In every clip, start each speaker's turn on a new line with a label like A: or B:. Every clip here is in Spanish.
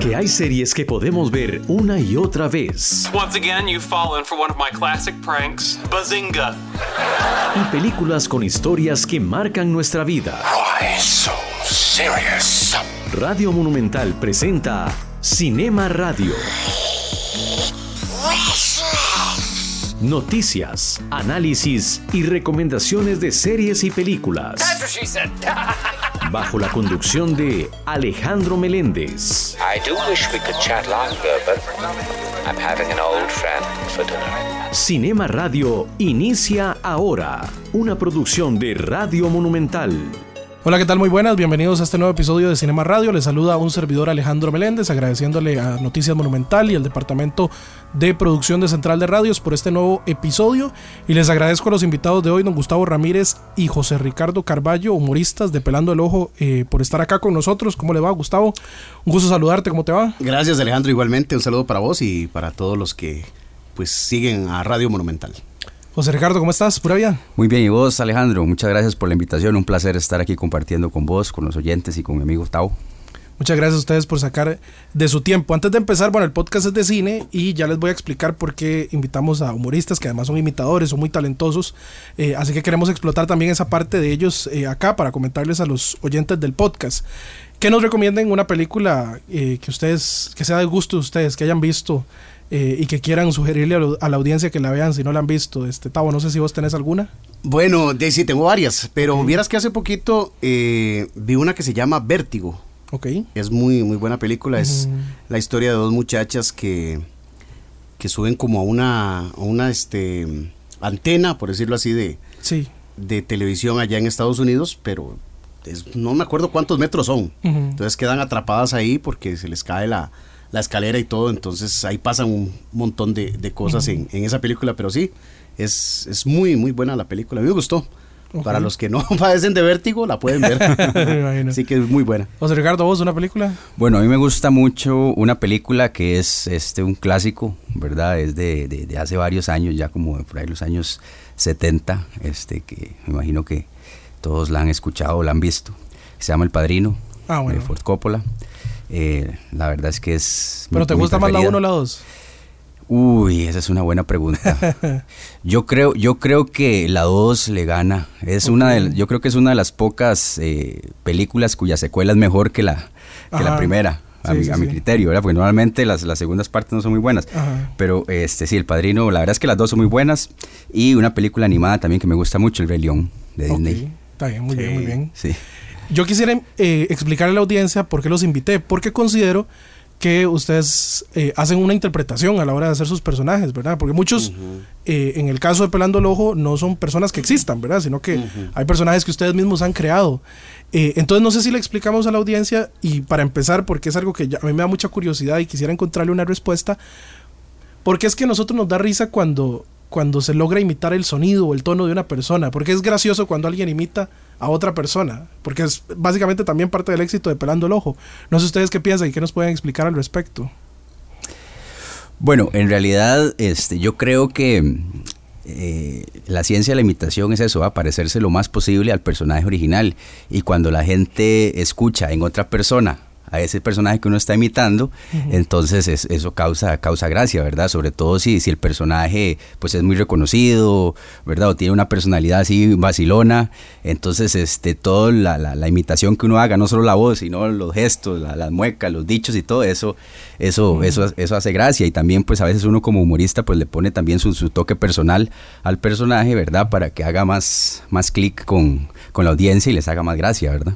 A: Porque hay series que podemos ver una y otra vez.
B: Once again, you've fallen for one of my classic pranks. Bazinga.
A: Y películas con historias que marcan nuestra vida.
C: Why so serious?
A: Radio Monumental presenta Cinema Radio. Noticias, análisis y recomendaciones de series y películas.
C: That's what she said.
A: Bajo la conducción de Alejandro Meléndez. Cinema Radio inicia ahora. Una producción de Radio Monumental.
D: Hola, ¿qué tal? Muy buenas, bienvenidos a este nuevo episodio de Cinema Radio. Les saluda un servidor Alejandro Meléndez, agradeciéndole a Noticias Monumental y al Departamento de Producción de Central de Radios por este nuevo episodio. Y les agradezco a los invitados de hoy, don Gustavo Ramírez y José Ricardo Carballo, humoristas de Pelando el Ojo, eh, por estar acá con nosotros. ¿Cómo le va, Gustavo? Un gusto saludarte, ¿cómo te va?
E: Gracias Alejandro, igualmente un saludo para vos y para todos los que pues siguen a Radio Monumental.
D: José Ricardo, ¿cómo estás? ¿Pura vida?
F: Muy bien, y vos Alejandro, muchas gracias por la invitación, un placer estar aquí compartiendo con vos, con los oyentes y con mi amigo Tao.
D: Muchas gracias a ustedes por sacar de su tiempo. Antes de empezar, bueno, el podcast es de cine y ya les voy a explicar por qué invitamos a humoristas que además son imitadores, son muy talentosos. Eh, así que queremos explotar también esa parte de ellos eh, acá para comentarles a los oyentes del podcast. Que nos recomienden una película eh, que ustedes, que sea de gusto de ustedes, que hayan visto eh, y que quieran sugerirle a, lo- a la audiencia que la vean si no la han visto. Este Tavo, no sé si vos tenés alguna.
E: Bueno, de, sí, tengo varias, pero vieras que hace poquito eh, vi una que se llama Vértigo.
D: Ok.
E: Es muy, muy buena película, es la historia de dos muchachas que, que suben como a una, a una este, antena, por decirlo así, de,
D: Sí.
E: de televisión allá en Estados Unidos, pero es- no me acuerdo cuántos metros son. Entonces quedan atrapadas ahí porque se les cae la, la escalera y todo. Entonces ahí pasan un montón de, de cosas en, en esa película. Pero sí, es, es muy, muy buena la película. A mí me gustó. Para los que no padecen de vértigo, la pueden ver. Así que es muy buena.
D: José Ricardo, vos, una película.
F: Bueno, a mí me gusta mucho una película que es este un clásico, ¿verdad? Es de, de- de hace varios años, ya como de por ahí los años 70, este, que me imagino que todos la han escuchado o la han visto. Se llama El Padrino,
D: Ah, bueno.
F: de Ford Coppola. Eh, la verdad es que es... mi-
D: ¿Pero te
F: mi
D: gusta más la
F: preferida.
D: 1 o la 2?
F: Uy, esa es una buena pregunta. Yo creo, yo creo que la 2 le gana. Es una de, yo creo que es una de las pocas eh, películas cuya secuela es mejor que la, que la primera, a,
D: Sí,
F: mi,
D: sí,
F: a mi
D: sí.
F: criterio, ¿verdad? Porque normalmente las, las segundas partes no son muy buenas.
D: Ajá.
F: Pero este sí, El Padrino, la verdad es que las dos son muy buenas. Y una película animada también que me gusta mucho, El Rey León, de
D: Ok.
F: Disney.
D: Está bien, muy bien, muy bien.
F: Sí.
D: Yo quisiera eh, explicarle a la audiencia por qué los invité, porque considero que ustedes eh, hacen una interpretación a la hora de hacer sus personajes, ¿verdad? Porque muchos, eh, en el caso de Pelando el Ojo, no son personas que existan, ¿verdad? Sino que hay personajes que ustedes mismos han creado. Eh, entonces, no sé si le explicamos a la audiencia, y para empezar, porque es algo que ya- a mí me da mucha curiosidad y quisiera encontrarle una respuesta, porque es que a nosotros nos da risa cuando, cuando se logra imitar el sonido o el tono de una persona. Porque es gracioso cuando alguien imita a otra persona. Porque es básicamente también parte del éxito de Pelando el Ojo. No sé ustedes qué piensan y qué nos pueden explicar al respecto.
F: Bueno, en realidad, este, yo creo que eh, la ciencia de la imitación es eso, va, parecerse lo más posible al personaje original. Y cuando la gente escucha en otra persona a ese personaje que uno está imitando, entonces es- eso causa, causa gracia, ¿verdad? Sobre todo si, si el personaje pues es muy reconocido, ¿verdad? O tiene una personalidad así vacilona, entonces este, toda la, la- la imitación que uno haga, no solo la voz, sino los gestos, la- las muecas, los dichos y todo eso, eso, eso, eso hace gracia. Y también pues a veces uno como humorista pues le pone también su, su toque personal al personaje, ¿verdad? Para que haga más, más clic con, con la audiencia y les haga más gracia, ¿verdad?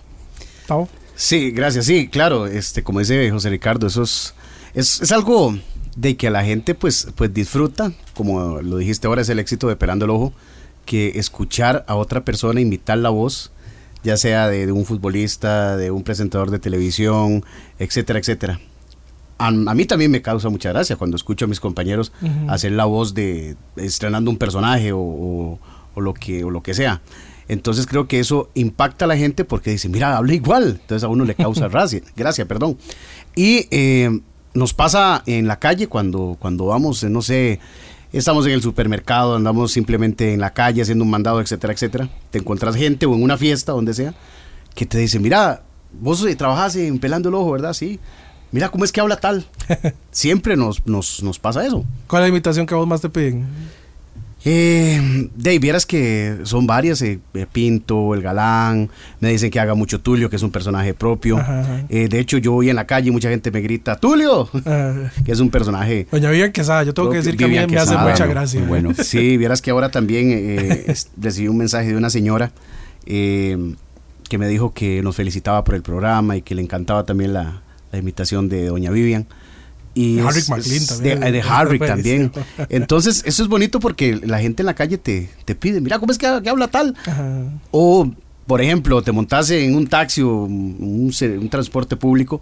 E: Sí, gracias. Sí, claro, este, como dice José Ricardo, eso es, es, es algo de que la gente pues, pues disfruta, como lo dijiste ahora, es el éxito de Pelando el Ojo, que escuchar a otra persona imitar la voz, ya sea de, de un futbolista, de un presentador de televisión, etcétera, etcétera. A, a mí también me causa mucha gracia cuando escucho a mis compañeros hacer la voz de estrenando un personaje o, o- o lo que, o lo que sea. Entonces creo que eso impacta a la gente porque dice, mira, habla igual. Entonces a uno le causa gracia, gracia, perdón. Y eh, nos pasa en la calle cuando, cuando vamos, eh, no sé, estamos en el supermercado, andamos simplemente en la calle haciendo un mandado, etcétera, etcétera. Te encuentras gente o en una fiesta, donde sea, que te dice, mira, vos eh, trabajas en Pelando el Ojo, ¿verdad? Sí. mira cómo es que habla tal. Siempre nos, nos, nos pasa eso.
D: ¿Cuál es la imitación que a vos más te piden?
E: Eh, Dave, vieras que son varias, eh, eh, Pinto, el galán, me dicen que haga mucho Tulio, que es un personaje propio.
D: Ajá, ajá.
E: Eh, de hecho, yo voy en la calle y mucha gente me grita, Tulio, que es un personaje...
D: Doña Vivian Quesada, yo tengo que decir que a mí me hace mucha gracia.
F: Bueno.
E: Sí, vieras que ahora también eh, recibí un mensaje de una señora eh, que me dijo que nos felicitaba por el programa y que le encantaba también la, la imitación de Doña Vivian. Y
D: De McLean
E: es
D: también.
E: De, de también. Entonces, eso es bonito porque la gente en la calle te, te pide, mira cómo es que, que habla tal.
D: Ajá.
E: O, por ejemplo, te montas en un taxi o un transporte público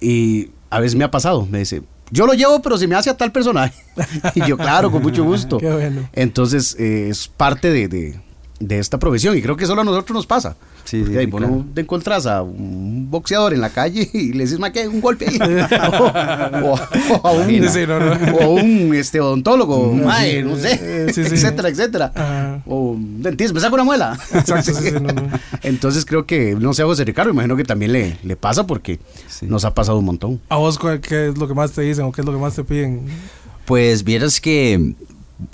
E: y a veces me ha pasado, me dice, yo lo llevo, pero se me hace a tal personaje. y yo, claro, con mucho gusto.
D: Qué bueno.
E: Entonces, eh, es parte de, de- de esta profesión y creo que solo a nosotros nos pasa.
F: Sí, sí,
E: ahí
F: sí,
E: vos
F: claro.
E: no te encontrás a un boxeador en la calle y le dices, ma, que un golpe ahí. o, o- o a un,
D: no, no.
E: o un, este, odontólogo, mae, no sé,
D: sí, sí.
E: etcétera, etcétera.
D: Ajá.
E: O un dentista, me saca una muela.
D: Exacto, sí, sí, no, no.
E: Entonces creo que, no sé, a José Ricardo, imagino que también le, le pasa porque
F: Sí.
E: nos ha pasado un montón.
D: ¿A vos qué es lo que más te dicen o qué es lo que más te piden?
F: Pues vieras que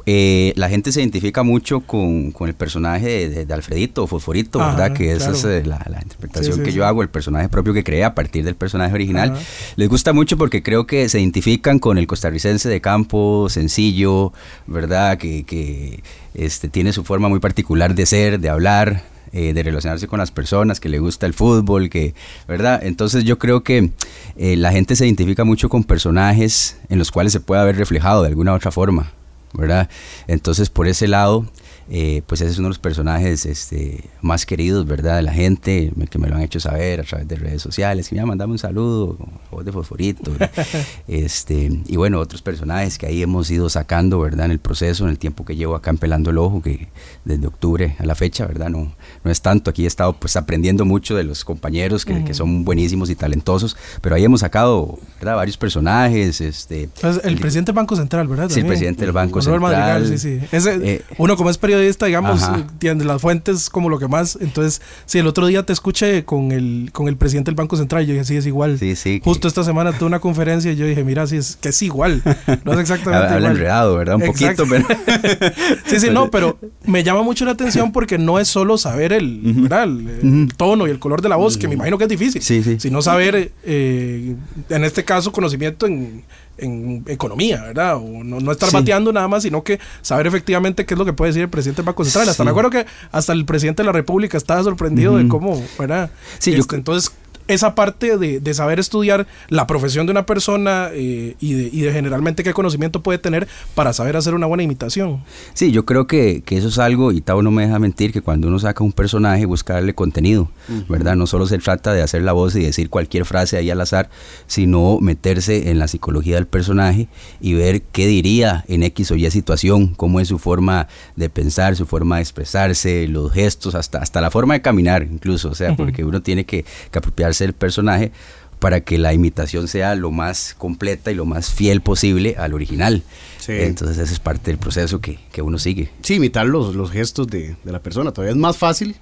F: eh, la gente se identifica mucho con, con el personaje de, de- de Alfredito o Fosforito,
D: Ajá,
F: ¿verdad? Que esa
D: claro.
F: es la, la interpretación
D: Sí, sí,
F: que
D: sí.
F: yo hago, el personaje propio que creé a partir del personaje original.
D: Ajá.
F: Les gusta mucho porque creo que se identifican con el costarricense de campo, sencillo, ¿verdad? Que, que este, tiene su forma muy particular de ser, de hablar, eh, de relacionarse con las personas, que le gusta el fútbol, que, ¿verdad? Entonces yo creo que eh, la gente se identifica mucho con personajes en los cuales se puede haber reflejado de alguna otra forma, ¿verdad? Entonces por ese lado, eh, pues ese es uno de los personajes este, más queridos, ¿verdad? De la gente, que me lo han hecho saber a través de redes sociales, que me mandame un saludo, voz de fosforito, este, y bueno, otros personajes que ahí hemos ido sacando, ¿verdad? En el proceso, en el tiempo que llevo acá en Pelando el Ojo, que desde octubre a la fecha, ¿verdad? No, no es tanto, aquí he estado pues aprendiendo mucho de los compañeros que, que son buenísimos y talentosos, pero ahí hemos sacado, ¿verdad? Varios personajes, este...
D: Entonces, el presidente del Banco Central, ¿verdad?
F: Sí, el presidente del Banco Central.
D: Madrigal, sí, sí. Ese,
F: Eh,
D: uno como es periodista, digamos, eh, tiene las fuentes como lo que más. Entonces, si el otro día te escuché con el, con el presidente del Banco Central, yo dije, sí, es igual.
F: Sí, sí, que-
D: Justo esta semana tuve una conferencia y yo dije, mira, sí, es que es igual. No es exactamente
F: Habla
D: igual.
F: enredado, ¿verdad? Un
D: Exacto.
F: poquito, pero...
D: Sí, sí, no, pero me llama mucho la atención porque no es solo saber el, ¿verdad? el, el tono y el color de la voz, que me imagino que es difícil,
F: Sí, sí.
D: sino saber, eh, en este caso, conocimiento en, en economía, ¿verdad? O no, no estar
F: Sí.
D: bateando nada más, sino que saber efectivamente qué es lo que puede decir el presidente del Banco Central. Hasta
F: Sí.
D: me acuerdo que hasta el presidente de la República estaba sorprendido de cómo, ¿verdad?
F: Sí,
D: Este, entonces, esa parte de, de saber estudiar la profesión de una persona eh, y, de, y de generalmente qué conocimiento puede tener para saber hacer una buena imitación.
F: Sí, yo creo que, que eso es algo, y Tavo no me deja mentir, que cuando uno saca un personaje busca darle contenido, ¿verdad? No solo se trata de hacer la voz y decir cualquier frase ahí al azar, sino meterse en la psicología del personaje y ver qué diría en X o Y situación, cómo es su forma de pensar, su forma de expresarse, los gestos, hasta, hasta la forma de caminar incluso, o sea, porque uno tiene que, que apropiarse del personaje para que la imitación sea lo más completa y lo más fiel posible al original.
E: Sí.
F: Entonces ese es parte del proceso que, que uno sigue.
E: Sí, imitar los, los gestos de, de la persona. Todavía es más fácil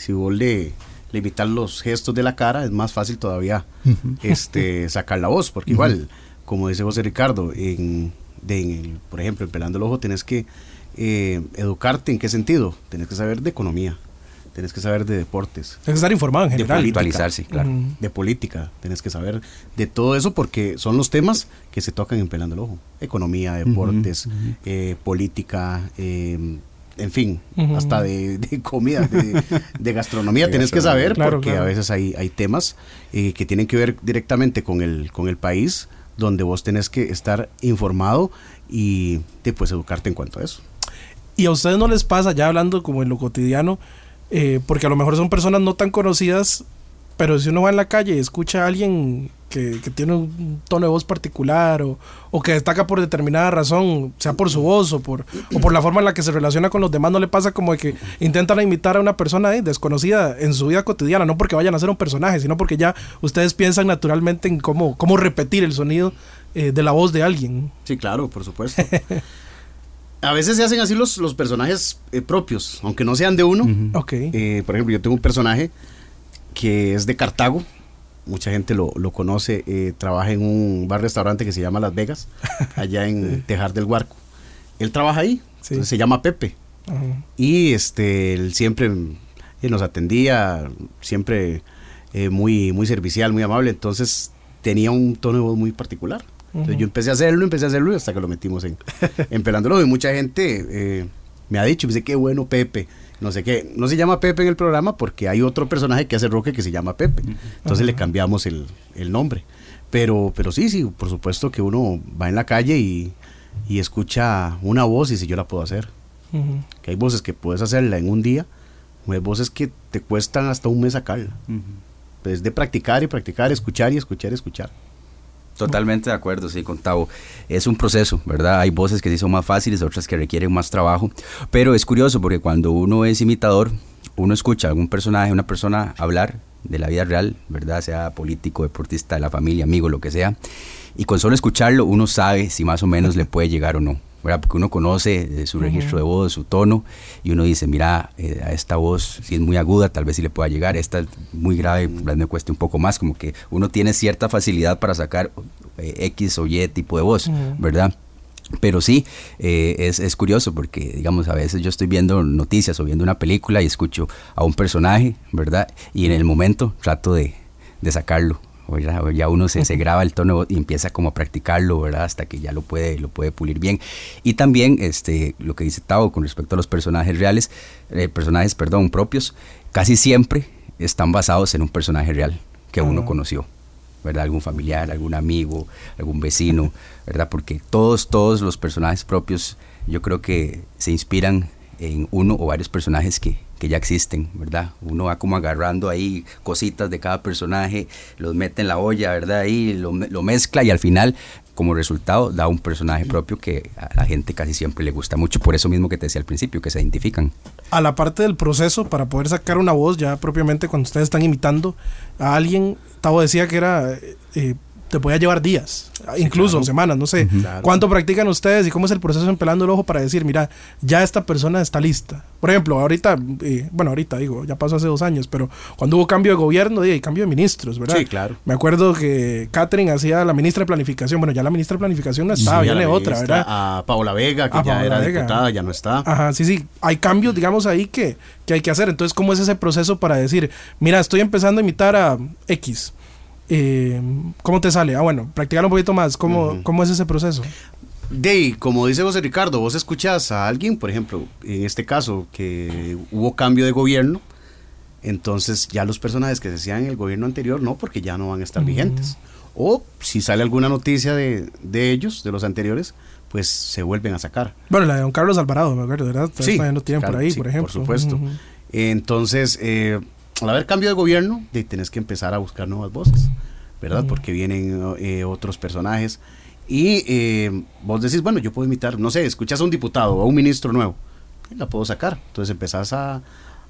E: si vos le, le imitas los gestos de la cara, es más fácil todavía este, sacar la voz, porque igual, como dice José Ricardo, en, de, en el, por ejemplo, en Pelando el Ojo, tenés que eh, educarte en qué sentido. Tenés que saber de economía, tenés que saber de deportes,
D: Tienes que estar informado en
E: De
D: general.
E: política.
F: Actualizarse, claro.
D: Ujú.
E: de política, tenés que saber de todo eso porque son los temas que se tocan en Pelando el Ojo. Economía, deportes, eh, política, eh, en fin,
D: Ujú.
E: hasta de, de comida, de, de gastronomía,
F: De
E: tenés que
F: gastronomía.
E: saber
D: Claro,
E: porque
D: claro.
E: a veces hay, hay temas eh, que tienen que ver directamente con el, con el país donde vos tenés que estar informado y de, pues educarte en cuanto a eso.
D: Y a ustedes no les pasa, ya hablando como en lo cotidiano, eh, porque a lo mejor son personas no tan conocidas, pero si uno va en la calle y escucha a alguien que, que tiene un tono de voz particular o, o que destaca por determinada razón, sea por su voz o por, o por la forma en la que se relaciona con los demás, no le pasa como de que intentan imitar a una persona eh, desconocida en su vida cotidiana, no porque vayan a ser un personaje, sino porque ya ustedes piensan naturalmente en cómo, cómo repetir el sonido eh, de la voz de alguien.
E: Sí, claro, por supuesto. a veces se hacen así los, los personajes eh, propios, aunque no sean de uno.
D: Ok.
E: Eh, por ejemplo, yo tengo un personaje que es de Cartago mucha gente lo, lo conoce, eh, trabaja en un bar-restaurante que se llama Las Vegas, allá en Tejar del Huarco. Él trabaja ahí,
D: Sí.
E: entonces se llama Pepe.
D: Ajá.
E: Y este, él siempre eh, nos atendía, siempre eh, muy, muy servicial, muy amable. Entonces tenía un tono de voz muy particular. Entonces yo empecé a hacerlo, empecé a hacerlo y hasta que lo metimos en, en Pelándolo. Y mucha gente eh, me ha dicho, me dice, qué bueno Pepe. No sé qué, no se llama Pepe en el programa porque hay otro personaje que hace roque que se llama Pepe. Entonces le cambiamos el, el nombre. Pero, pero sí, sí, por supuesto que uno va en la calle y, y escucha una voz y dice, yo la puedo hacer
D: Ujú.
E: que hay voces que puedes hacerla en un día, hay voces que te cuestan hasta un mes sacarla. Es de practicar y practicar, escuchar y escuchar y escuchar.
F: Totalmente de acuerdo, sí, con Tavo. Es un proceso, ¿verdad? Hay voces que sí son más fáciles, otras que requieren más trabajo. Pero es curioso porque cuando uno es imitador, uno escucha a algún personaje, una persona hablar de la vida real, ¿verdad? Sea político, deportista, de la familia, amigo, lo que sea. Y con solo escucharlo, uno sabe si más o menos le puede llegar o no. ¿Verdad? Porque uno conoce eh, su registro de voz, su tono, y uno dice, mira, eh, a esta voz, si es muy aguda, tal vez sí le pueda llegar, esta es muy grave, tal vez me cueste un poco más, como que uno tiene cierta facilidad para sacar eh, X o Y tipo de voz, ¿verdad? Pero sí, eh, es, es curioso porque, digamos, a veces yo estoy viendo noticias o viendo una película y escucho a un personaje, ¿verdad? Y en el momento trato de, de sacarlo. Ya, o ya uno se, se graba el tono y empieza como a practicarlo, ¿verdad? Hasta que ya lo puede, lo puede pulir bien. Y también este, lo que dice Tao con respecto a los personajes reales, eh, personajes, perdón, propios, casi siempre están basados en un personaje real que uno conoció. ¿verdad? Algún familiar, algún amigo, algún vecino, ¿verdad? Porque todos, todos los personajes propios, yo creo que se inspiran en uno o varios personajes que, que ya existen, ¿verdad? Uno va como agarrando ahí cositas de cada personaje, los mete en la olla, ¿verdad? Ahí lo, me- lo mezcla y al final, como resultado, da un personaje propio que a la gente casi siempre le gusta mucho, por eso mismo que te decía al principio, que se identifican.
D: a la parte del proceso para poder sacar una voz, ya propiamente cuando ustedes están imitando a alguien, Tavo decía que era, eh, eh, te podía llevar días, incluso semanas, no sé.
E: Claro.
D: ¿Cuánto practican ustedes y cómo es el proceso en pelando el ojo para decir, mira, ya esta persona está lista? Por ejemplo, ahorita, eh, bueno, ahorita digo, ya pasó hace dos años, pero cuando hubo cambio de gobierno y cambio de ministros, ¿verdad?
E: Sí, claro.
D: Me acuerdo que Catherine hacía la ministra de Planificación, bueno, ya la ministra de Planificación no estaba,
E: Sí,
D: viene otra, ¿verdad?
E: A Paola Vega, que
D: A
E: ya
D: Paola
E: era
D: Vega.
E: diputada, ya no está.
D: Ajá, sí, sí. Hay cambios, digamos, ahí que, que hay que hacer. Entonces, ¿cómo es ese proceso para decir, mira, estoy empezando a imitar a X? Eh, ¿Cómo te sale? Ah, bueno, practicar un poquito más. ¿Cómo, ¿cómo es ese proceso?
E: De como dice José Ricardo, vos escuchas a alguien, por ejemplo, en este caso, que hubo cambio de gobierno, entonces ya los personajes que se hacían en el gobierno anterior, no, porque ya no van a estar vigentes. O si sale alguna noticia de, de ellos, de los anteriores, pues se vuelven a sacar.
D: Bueno, la de don Carlos Alvarado, me acuerdo, ¿verdad? Todavía todavía no tienen
E: claro,
D: por ahí,
E: sí,
D: por ejemplo.
E: Por supuesto. Entonces, eh, al haber cambio de gobierno, de, tenés que empezar a buscar nuevas voces, ¿verdad? Porque vienen eh, otros personajes. Y eh, vos decís, bueno, yo puedo imitar, no sé, escuchas a un diputado o a un ministro nuevo, la puedo sacar. Entonces empezás a,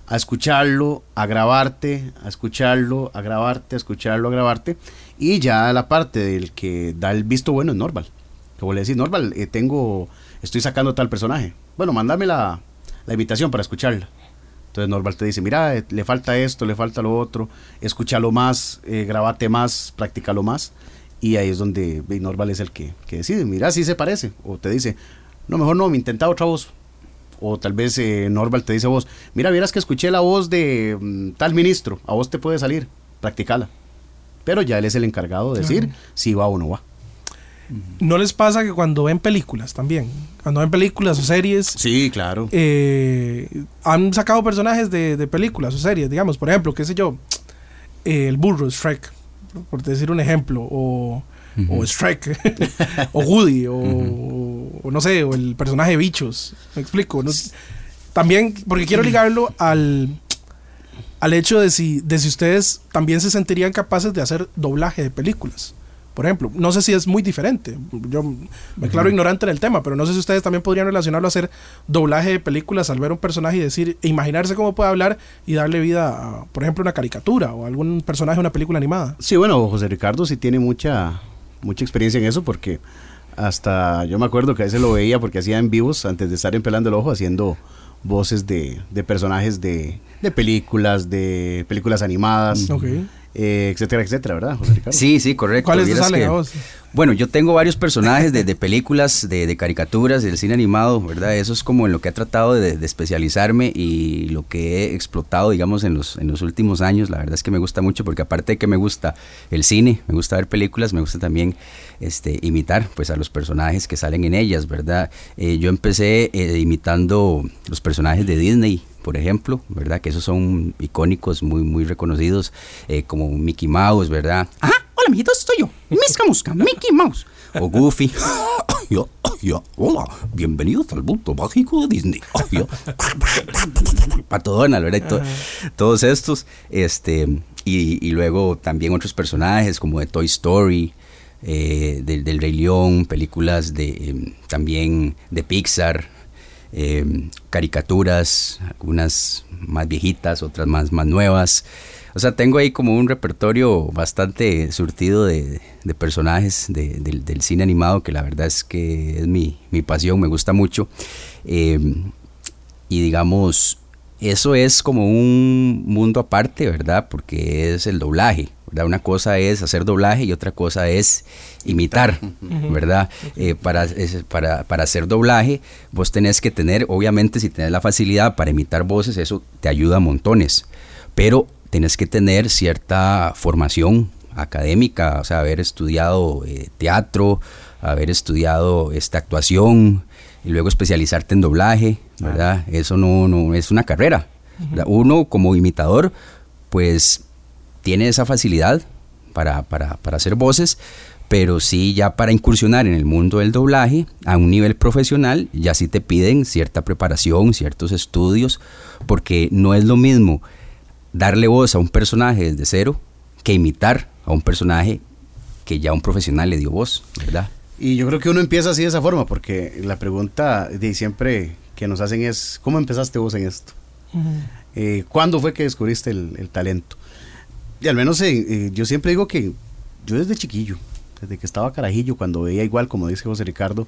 E: a escucharlo, a grabarte, a escucharlo, a grabarte, a escucharlo, a grabarte. Y ya la parte del que da el visto bueno es Norval. Que vos le decís, Norval, eh, tengo, estoy sacando tal personaje. Bueno, mándame la, la invitación para escucharla. Entonces Norval te dice, mira, eh, le falta esto, le falta lo otro, escúchalo más, eh, grabate más, practícalo más. Y ahí es donde Norval es el que, que decide, mira, si se parece. O te dice, no, mejor no, me intenta otra voz. O tal vez eh, Norval te dice a vos, mira, vieras que escuché la voz de mm, tal ministro, a vos te puede salir, practicala. Pero ya él es el encargado de decir si va o no va.
D: ¿No les pasa que cuando ven películas también? Cuando ven películas o series,
E: Sí, claro.
D: eh, han sacado personajes de, de películas o series, digamos, por ejemplo, qué sé yo, eh, el burro, Shrek, por decir un ejemplo, o, o Shrek, o Woody, o, o no sé, o el personaje de Bichos, me explico. ¿no? También, porque quiero ligarlo al, al hecho de si, de si ustedes también se sentirían capaces de hacer doblaje de películas. Por ejemplo, no sé si es muy diferente. Yo me declaro ignorante en el tema, pero no sé si ustedes también podrían relacionarlo a hacer doblaje de películas al ver un personaje y decir, e imaginarse cómo puede hablar y darle vida a, por ejemplo, una caricatura o algún personaje de una película animada.
E: Sí, bueno, José Ricardo sí tiene mucha, mucha experiencia en eso porque hasta yo me acuerdo que a veces lo veía porque hacía en vivos antes de estar en Pelando el Ojo haciendo voces de, de personajes de, de películas, de películas animadas.
D: Ok.
E: Eh, etcétera, etcétera, ¿verdad, José Ricardo?
F: Sí, sí, correcto.
D: ¿Cuáles te salen a vos?
F: Bueno, yo tengo varios personajes de, de películas, de, de caricaturas, del cine animado, ¿verdad? Eso es como en lo que he tratado de, de especializarme y lo que he explotado, digamos, en los, en los últimos años. La verdad es que me gusta mucho porque aparte de que me gusta el cine, me gusta ver películas, me gusta también este, imitar pues a los personajes que salen en ellas, ¿verdad? Eh, yo empecé eh, imitando los personajes de Disney, por ejemplo, ¿verdad? Que esos son icónicos, muy, muy reconocidos, eh, como Mickey Mouse, ¿verdad? Ajá, hola, amiguitos, soy yo, Misca Musca, Mickey Mouse. O Goofy. Ya, ya, hola, bienvenidos al mundo mágico de Disney. Ya. Pato Donald, ¿verdad? Y to- todos estos, este, y, y luego también otros personajes como de Toy Story, eh, del, del Rey León, películas de em, también de Pixar, em, caricaturas, algunas más viejitas, otras más, más nuevas. O sea, tengo ahí como un repertorio bastante surtido de, de personajes de- del, del cine animado, que la verdad es que es mi, mi pasión, me gusta mucho. Em, y digamos, eso es como un mundo aparte, ¿verdad? Porque es el doblaje, ¿verdad? Una cosa es hacer doblaje y otra cosa es imitar, ¿verdad? Eh, para, para, para hacer doblaje, vos tenés que tener, obviamente, si tenés la facilidad para imitar voces, eso te ayuda a montones, pero tenés que tener cierta formación académica, o sea, haber estudiado eh, teatro, haber estudiado esta actuación y luego especializarte en doblaje, ¿verdad? Eso no, no es una carrera. Uno como imitador, pues tiene esa facilidad para, para, para hacer voces, pero sí ya para incursionar en el mundo del doblaje a un nivel profesional, ya sí te piden cierta preparación, ciertos estudios, porque no es lo mismo darle voz a un personaje desde cero que imitar a un personaje que ya un profesional le dio voz, ¿verdad?
E: Y yo creo que uno empieza así de esa forma, porque la pregunta de siempre que nos hacen es, ¿cómo empezaste vos en esto? Eh, ¿Cuándo fue que descubriste el, el talento? Y al menos eh, eh, yo siempre digo que yo desde chiquillo, desde que estaba carajillo, cuando veía igual, como dice José Ricardo,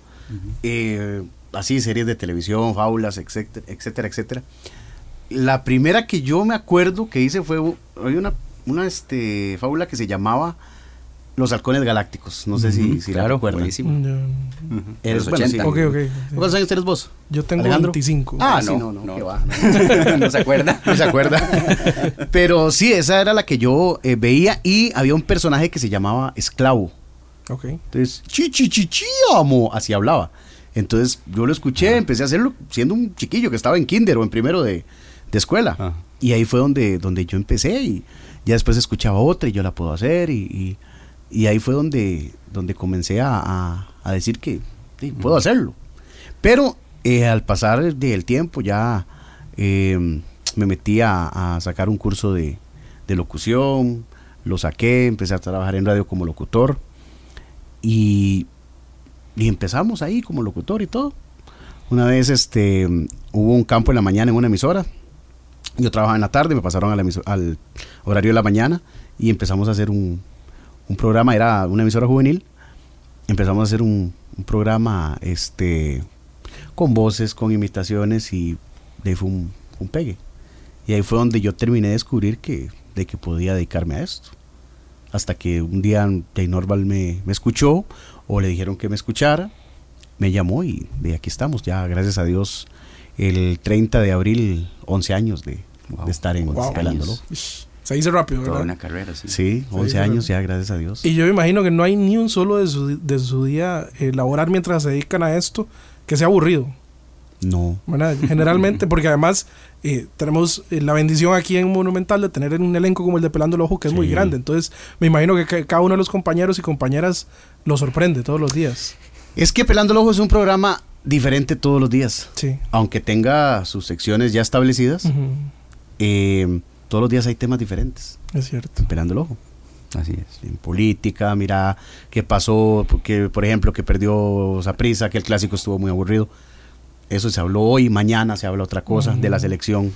E: eh, así series de televisión, fábulas, etcétera, etcétera, etcétera. La primera que yo me acuerdo que hice fue, hay una, una este, fábula que se llamaba Los Halcones Galácticos. No sé si, si la
F: claro,
E: recuerdan.
F: buenísimo.
D: Yo,
E: Eres, bueno,
F: 80.
E: sí.
D: ok, ok.
E: ¿Cuántos años tienes vos?
D: Yo tengo
E: Alejandro?
D: 25.
E: Ah,
F: Ah,
E: sí,
F: no,
E: no, no,
F: no.
E: qué va, no.
F: ¿No se acuerda?
E: No se acuerda. Pero sí, esa era la que yo eh, veía y había un personaje que se llamaba Esclavo.
D: Ok.
E: Entonces, chi, chi, chi, chi, amo, así hablaba. Entonces yo lo escuché, empecé a hacerlo siendo un chiquillo que estaba en kinder o en primero de, de escuela.
F: Ajá.
E: Y ahí fue donde, donde yo empecé y ya después escuchaba otra y yo la puedo hacer y, y- y ahí fue donde, donde comencé a, a- a decir que sí, puedo hacerlo. Pero eh, al pasar del tiempo ya eh, me metí a, a sacar un curso de, de locución, lo saqué, empecé a trabajar en radio como locutor y, y empezamos ahí como locutor y todo. Una vez este, hubo un campo en la mañana en una emisora. Yo trabajaba en la tarde, me pasaron a la emiso- al horario de la mañana y empezamos a hacer un, un programa, era una emisora juvenil. Empezamos a hacer un, un programa este, con voces, con imitaciones y de ahí fue un, un pegue. Y ahí fue donde yo terminé de descubrir que, de que podía dedicarme a esto. Hasta que un día Jay Norval me, me escuchó o le dijeron que me escuchara, me llamó y de aquí estamos, ya gracias a Dios, el 30 de abril, 11 años de,
F: Wow.
E: de estar en
D: Wow. Se dice rápido,
F: Toda
D: ¿verdad?
F: una carrera, sí.
E: Sí, 11
D: sí,
E: años ya, gracias a Dios.
D: Y yo me imagino que no hay ni un solo de su, de su día eh, laborar mientras se dedican a esto que sea aburrido.
E: No.
D: ¿verdad? Generalmente, porque además eh, tenemos eh, la bendición aquí en Monumental de tener un elenco como el de Pelando el Ojo que es muy grande. Entonces, me imagino que ca- cada uno de los compañeros y compañeras lo sorprende todos los días.
E: Es que Pelando el Ojo es un programa diferente todos los días.
D: Sí.
E: Aunque tenga sus secciones ya establecidas, eh, todos los días hay temas diferentes.
D: Es cierto.
E: en Pelando el Ojo.
F: Así es.
E: En política, mira qué pasó, porque, por ejemplo, que perdió Saprisa, que el clásico estuvo muy aburrido. Eso se habló hoy, mañana se habla otra cosa de la selección.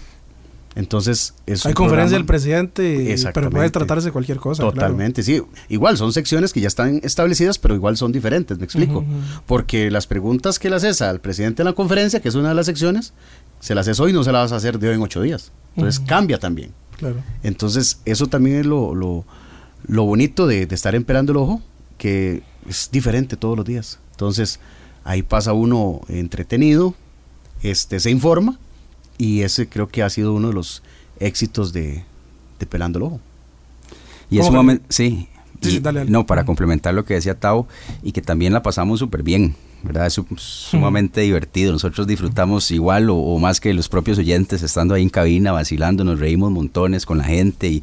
E: Entonces, es
D: Hay conferencia del presidente, pero puede tratarse de cualquier cosa. claro.
E: Totalmente, sí. Igual son secciones que ya están establecidas, pero igual son diferentes, me explico. Porque las preguntas que le haces al presidente de la conferencia, que es una de las secciones, Se la haces hoy, no se la vas a hacer de hoy en ocho días. Entonces cambia también.
D: Claro.
E: Entonces, eso también es lo, lo, lo bonito de, de estar emperando el ojo, que es diferente todos los días. Entonces, ahí pasa uno entretenido, este, se informa, y ese creo que ha sido uno de los éxitos de, de Pelando el Ojo.
F: Y es
D: ¿Cómo que-
F: sumamente, sí.
D: Sí, sí,
F: Y-
D: dale, dale.
F: No, para complementar lo que decía Tao, y que también la pasamos súper bien, ¿verdad? Es su- sumamente divertido. Nosotros disfrutamos igual o, o más que los propios oyentes estando ahí en cabina, vacilando, nos reímos montones con la gente y,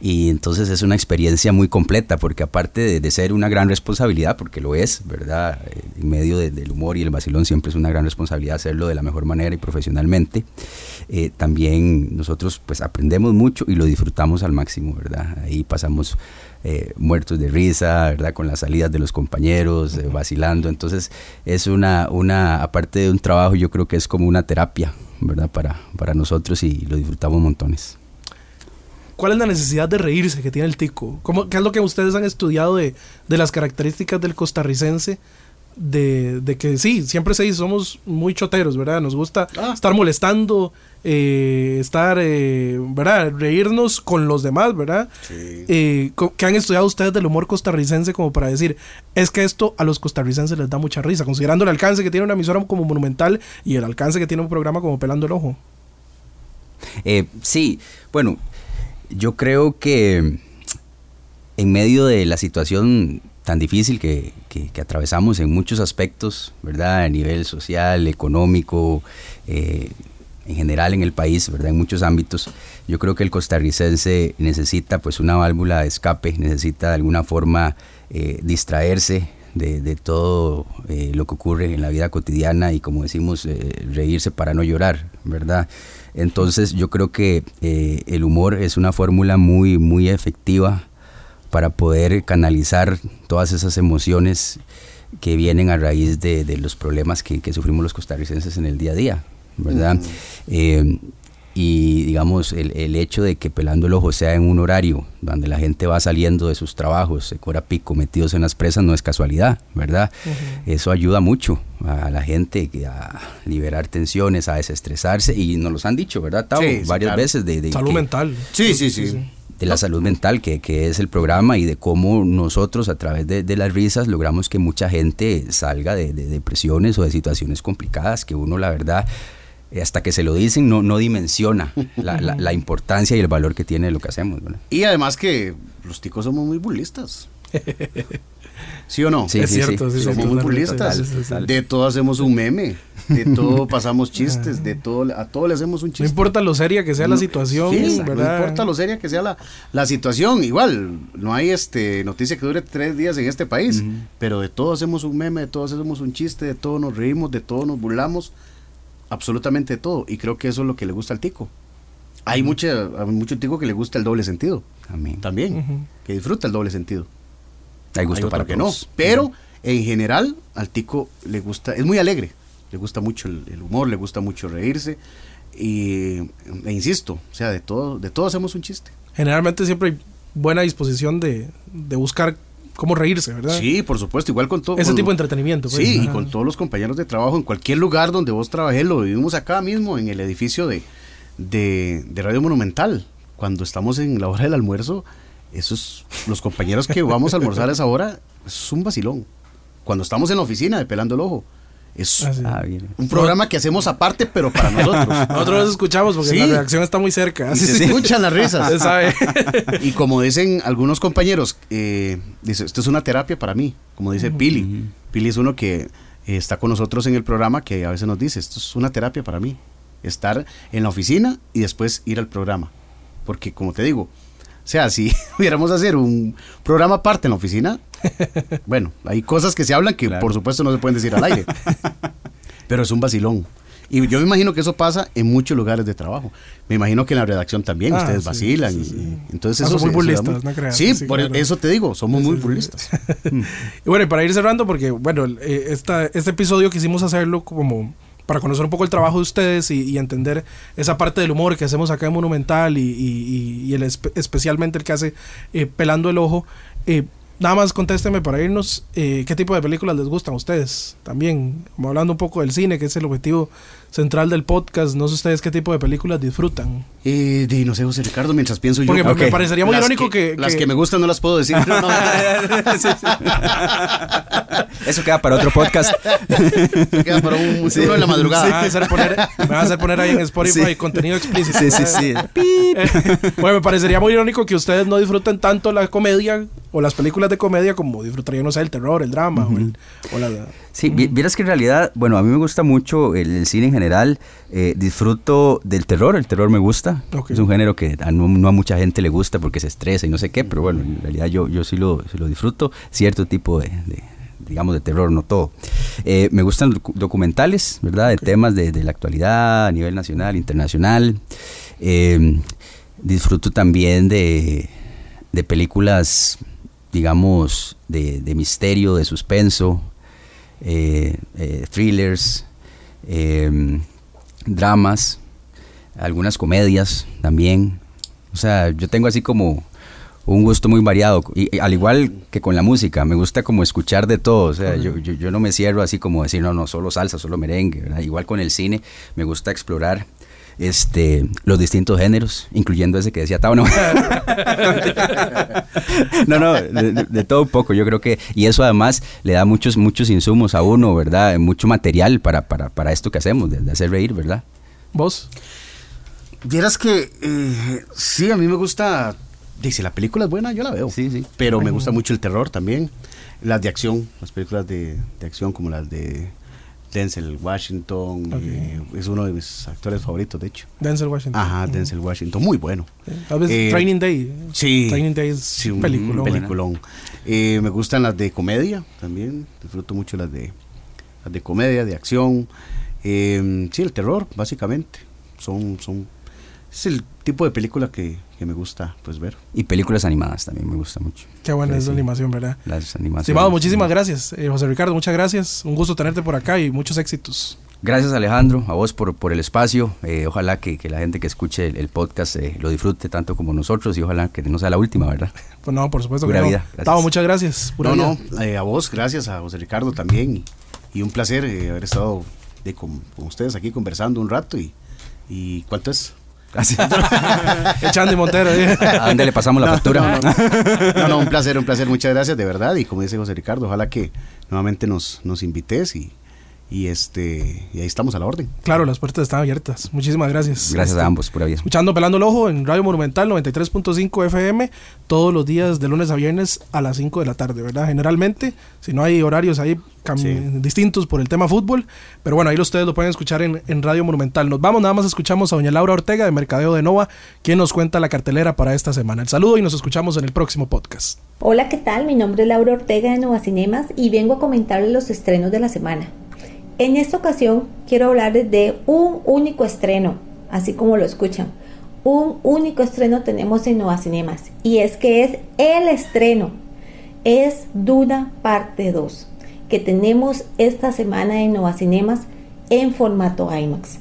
F: y entonces es una experiencia muy completa, porque aparte de, de ser una gran responsabilidad, porque lo es, ¿verdad? Eh, En medio de- del humor y el vacilón siempre es una gran responsabilidad hacerlo de la mejor manera y profesionalmente. Eh, también nosotros pues aprendemos mucho y lo disfrutamos al máximo, ¿verdad? Ahí pasamos eh, muertos de risa, ¿verdad? Con las salidas de los compañeros, eh, vacilando. Entonces es una, una, aparte de un trabajo, yo creo que es como una terapia, ¿verdad? Para, para nosotros y lo disfrutamos montones.
D: ¿Cuál es la necesidad de reírse que tiene el tico? ¿Cómo, ¿Qué es lo que ustedes han estudiado de, de las características del costarricense? De, de que sí, siempre se dice, somos muy choteros, ¿verdad? Nos gusta
E: Ah.
D: estar molestando, eh, estar, eh, ¿verdad? Reírnos con los demás, ¿verdad? Eh, co- ¿Qué han estudiado ustedes del humor costarricense como para decir, es que esto a los costarricenses les da mucha risa, considerando el alcance que tiene una emisora como Monumental y el alcance que tiene un programa como Pelando el Ojo?
F: Eh, sí, bueno, yo creo que en medio de la situación tan difícil que, que- que atravesamos en muchos aspectos, ¿verdad? A nivel social, económico, eh, en general en el país, ¿verdad? En muchos ámbitos, yo creo que el costarricense necesita pues una válvula de escape, necesita de alguna forma eh, distraerse de, todo eh, lo que ocurre en la vida cotidiana y como decimos, eh, reírse para no llorar, ¿verdad? Entonces yo creo que el humor es una fórmula muy, muy efectiva para poder canalizar todas esas emociones que vienen a raíz de, los problemas que sufrimos los costarricenses en el día a día, ¿verdad? Eh, y digamos, el, el hecho de que Pelando el Ojo sea en un horario donde la gente va saliendo de sus trabajos, se cobra pico, metidos en las presas, no es casualidad, ¿verdad? Eso ayuda mucho a la gente a liberar tensiones, a desestresarse, y nos los han dicho, ¿verdad, Tavo?
E: Sí, sí,
F: Varias
E: claro.
F: veces de, de
D: Salud
F: que-
D: mental.
E: Sí, sí, sí.
F: de la salud mental, que, que es el programa, y de cómo nosotros a través de, de las risas logramos que mucha gente salga de, de depresiones o de situaciones complicadas, que uno la verdad, hasta que se lo dicen, no, no dimensiona la, la- la importancia y el valor que tiene lo que hacemos. ¿verdad?
E: Y además que los ticos somos muy burlistas. ¿Sí o no?
F: Sí,
D: es
F: sí,
D: cierto,
F: sí.
D: sí,
E: somos muy
D: sí, sí.
E: De todo hacemos un meme. De todo pasamos chistes. De todo, a todo le hacemos un chiste.
D: No importa lo seria que sea la situación,
E: Sí,
D: ¿verdad?
E: No importa lo seria que sea la, la situación. Igual, no hay este noticia que dure tres días en este país. Pero de todo hacemos un meme, de todo hacemos un chiste, de todo nos reímos, de todo nos burlamos. Absolutamente de todo. Y creo que eso es lo que le gusta al tico. Hay, mucha, hay mucho tico que le gusta el doble sentido. También.
D: Ujú.
E: Que disfruta el doble sentido.
F: Hay gusto
E: Hay
F: para
E: que
F: todos.
E: no. Pero en general al tico le gusta, es muy alegre, le gusta mucho el, el humor, le gusta mucho reírse y e insisto, o sea, de todo, de todo hacemos un chiste.
D: Generalmente siempre hay buena disposición de, de buscar cómo reírse, ¿verdad?
E: Sí, por supuesto, igual con todo.
D: Ese
E: con-
D: tipo de entretenimiento. pues.
E: Sí, y con todos los compañeros de trabajo en cualquier lugar donde vos trabajés, lo vivimos acá mismo en el edificio de, de, de Radio Monumental. Cuando estamos en la hora del almuerzo, esos, los compañeros que vamos a almorzar a esa hora, es un vacilón. Cuando estamos en la oficina de Pelando el Ojo, es
D: Ah,
E: un programa que hacemos aparte, pero para nosotros.
D: Nosotros los escuchamos porque
E: Sí.
D: la reacción está muy cerca.
E: Y se
D: sí.
E: escuchan las risas.
D: Sabe.
E: Y como dicen algunos compañeros, eh, dice, esto es una terapia para mí, como dice Pili. Pili es uno que eh, está con nosotros en el programa que a veces nos dice, esto es una terapia para mí. Estar en la oficina y después ir al programa. Porque como te digo, o sea, si pudiéramos hacer un programa aparte en la oficina, bueno, hay cosas que se hablan que
F: Claro.
E: por supuesto no se pueden decir al aire. Pero es un vacilón. Y yo me imagino que eso pasa en muchos lugares de trabajo. Me imagino que en la redacción también
D: Ah,
E: ustedes
D: sí,
E: vacilan.
D: sí,
E: y-
D: sí.
E: y entonces
D: Ah,
E: eso da
D: burlistas, no creas.
E: Sí, por
D: claro.
E: eso te digo, somos muy burlistas.
D: Y bueno, y para ir cerrando, porque bueno, eh, esta, este episodio quisimos hacerlo como para conocer un poco el trabajo de ustedes y, y entender esa parte del humor que hacemos acá en Monumental y, y- y- y el espe- especialmente el que hace eh, Pelando el Ojo. Eh, nada más contésteme para irnos, eh, ¿qué tipo de películas les gustan a ustedes? También, como hablando un poco del cine, que es el objetivo central del podcast, no sé ustedes qué tipo de películas disfrutan.
E: Eh, de, no sé, José Ricardo, mientras pienso yo.
D: Porque me- parecería muy
E: Las
D: irónico que-
E: Las
D: que-
E: que me gustan no las puedo decir. No, no,
F: Eso queda para otro podcast.
E: queda para un, uno en la madrugada.
D: Me van a hacer poner, me van a hacer poner ahí en Spotify
F: Sí.
D: contenido explícito.
F: Sí, sí, sí.
D: bueno, me parecería muy irónico que ustedes no disfruten tanto la comedia o las películas de comedia como disfrutarían, no sé, el terror, el drama o, el- o la...
F: Sí, vi- vieras que en realidad, bueno, a mí me gusta mucho el, el cine en general. eh, disfruto del terror, el terror me gusta. Es un género que a no, no a mucha gente le gusta porque se estresa y no sé qué, pero bueno, en realidad yo, yo sí, lo, sí lo disfruto. Cierto tipo de, de, digamos, de terror, no todo. Eh, me gustan docu- documentales, ¿verdad? De temas de, de la actualidad a nivel nacional, internacional. Eh, disfruto también de, de películas, digamos, de, de misterio, de suspenso, eh, eh, thrillers, eh, dramas, algunas comedias también. O sea, yo tengo así como un gusto muy variado. Y, y al igual que con la música, me gusta como escuchar de todo. O sea, yo, yo, yo no me cierro así como decir, no, no, solo salsa, solo merengue. ¿verdad? Igual con el cine, me gusta explorar este los distintos géneros, incluyendo ese que decía Tao. No, no, no, de, todo un poco. Yo creo que, y eso además le da muchos, muchos insumos a uno, ¿verdad? Mucho material para, para, para esto que hacemos, de, de hacer reír, ¿verdad?
D: ¿Vos?
E: Vieras que eh, sí, a mí me gusta. Dice, la película es buena, yo la veo.
F: Sí, sí.
E: Pero me gusta mucho el terror también. Las de acción, las películas de, de acción como las de Denzel Washington. Eh, es uno de mis actores favoritos, de hecho.
D: Denzel Washington.
E: Ajá, Denzel Washington, muy bueno.
D: Tal vez
E: Eh,
D: Training Day.
E: Sí.
D: Training Day es
E: Sí,
D: un
E: un
D: peliculón.
E: peliculón. Eh, me gustan las de comedia también. Disfruto mucho las de las de comedia, de acción. Eh, sí, el terror, básicamente. Son, son, es el tipo de película que, que me gusta pues ver.
F: Y películas animadas también me gusta mucho.
D: Qué buena es la animación, ¿verdad?
F: Las animaciones.
D: Estimado, muchísimas gracias. Eh, José Ricardo, muchas gracias. Un gusto tenerte por acá y muchos éxitos.
F: Gracias Alejandro, a vos por, por el espacio. Eh, ojalá que, que la gente que escuche el, el podcast eh, lo disfrute tanto como nosotros y ojalá que no sea la última, ¿verdad?
D: Pues no, por supuesto
F: Pura
D: que no.
F: vida, gracias.
D: Tavo, muchas gracias. Pura
E: no,
D: vida.
E: no, eh, a vos, gracias a José Ricardo también. Y, y un placer eh, haber estado de, con, con ustedes aquí conversando un rato. ¿Y, y cuánto es?
F: Gracias.
D: Echandi Montero. ¿eh?
F: ¿A dónde le pasamos la
E: No,
F: factura?
E: No, no. No, no, un placer, un placer. Muchas gracias, de verdad. Y como dice José Ricardo, ojalá que nuevamente nos, nos invites y, y este y ahí estamos a la orden.
D: Claro, las puertas están abiertas. Muchísimas gracias.
F: Gracias
D: Este,
F: a ambos, pura vida.
D: Escuchando Pelando el Ojo en Radio Monumental 93.5 FM todos los días de lunes a viernes a las 5 de la tarde, ¿verdad? Generalmente, si no hay horarios ahí
E: Sí.
D: distintos por el tema fútbol, pero bueno, ahí ustedes lo pueden escuchar en, en Radio Monumental. Nos vamos, nada más escuchamos a doña Laura Ortega de Mercadeo de Nova, quien nos cuenta la cartelera para esta semana. El saludo y nos escuchamos en el próximo podcast.
G: Hola, ¿qué tal? Mi nombre es Laura Ortega de Nova Cinemas y vengo a comentarles los estrenos de la semana. En esta ocasión quiero hablarles de un único estreno, así como lo escuchan. Un único estreno tenemos en Nova Cinemas y es que es el estreno. Es Duna parte 2 que tenemos esta semana en Nova Cinemas en formato IMAX.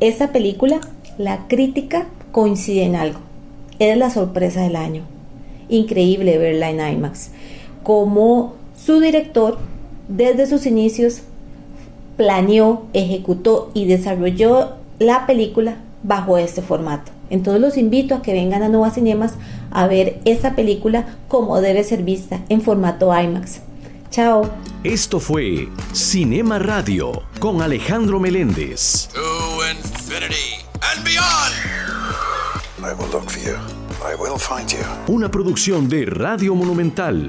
G: Esta película, la crítica coincide en algo. Es la sorpresa del año increíble verla en IMAX. Como su director, desde sus inicios, planeó, ejecutó y desarrolló la película bajo este formato. Entonces los invito a que vengan a Nova Cinemas a ver esa película como debe ser vista en formato IMAX. Chao.
A: Esto fue Cinema Radio con Alejandro Meléndez.
H: To infinity and beyond!
I: I will look for you. I will find you.
A: Una producción de Radio Monumental.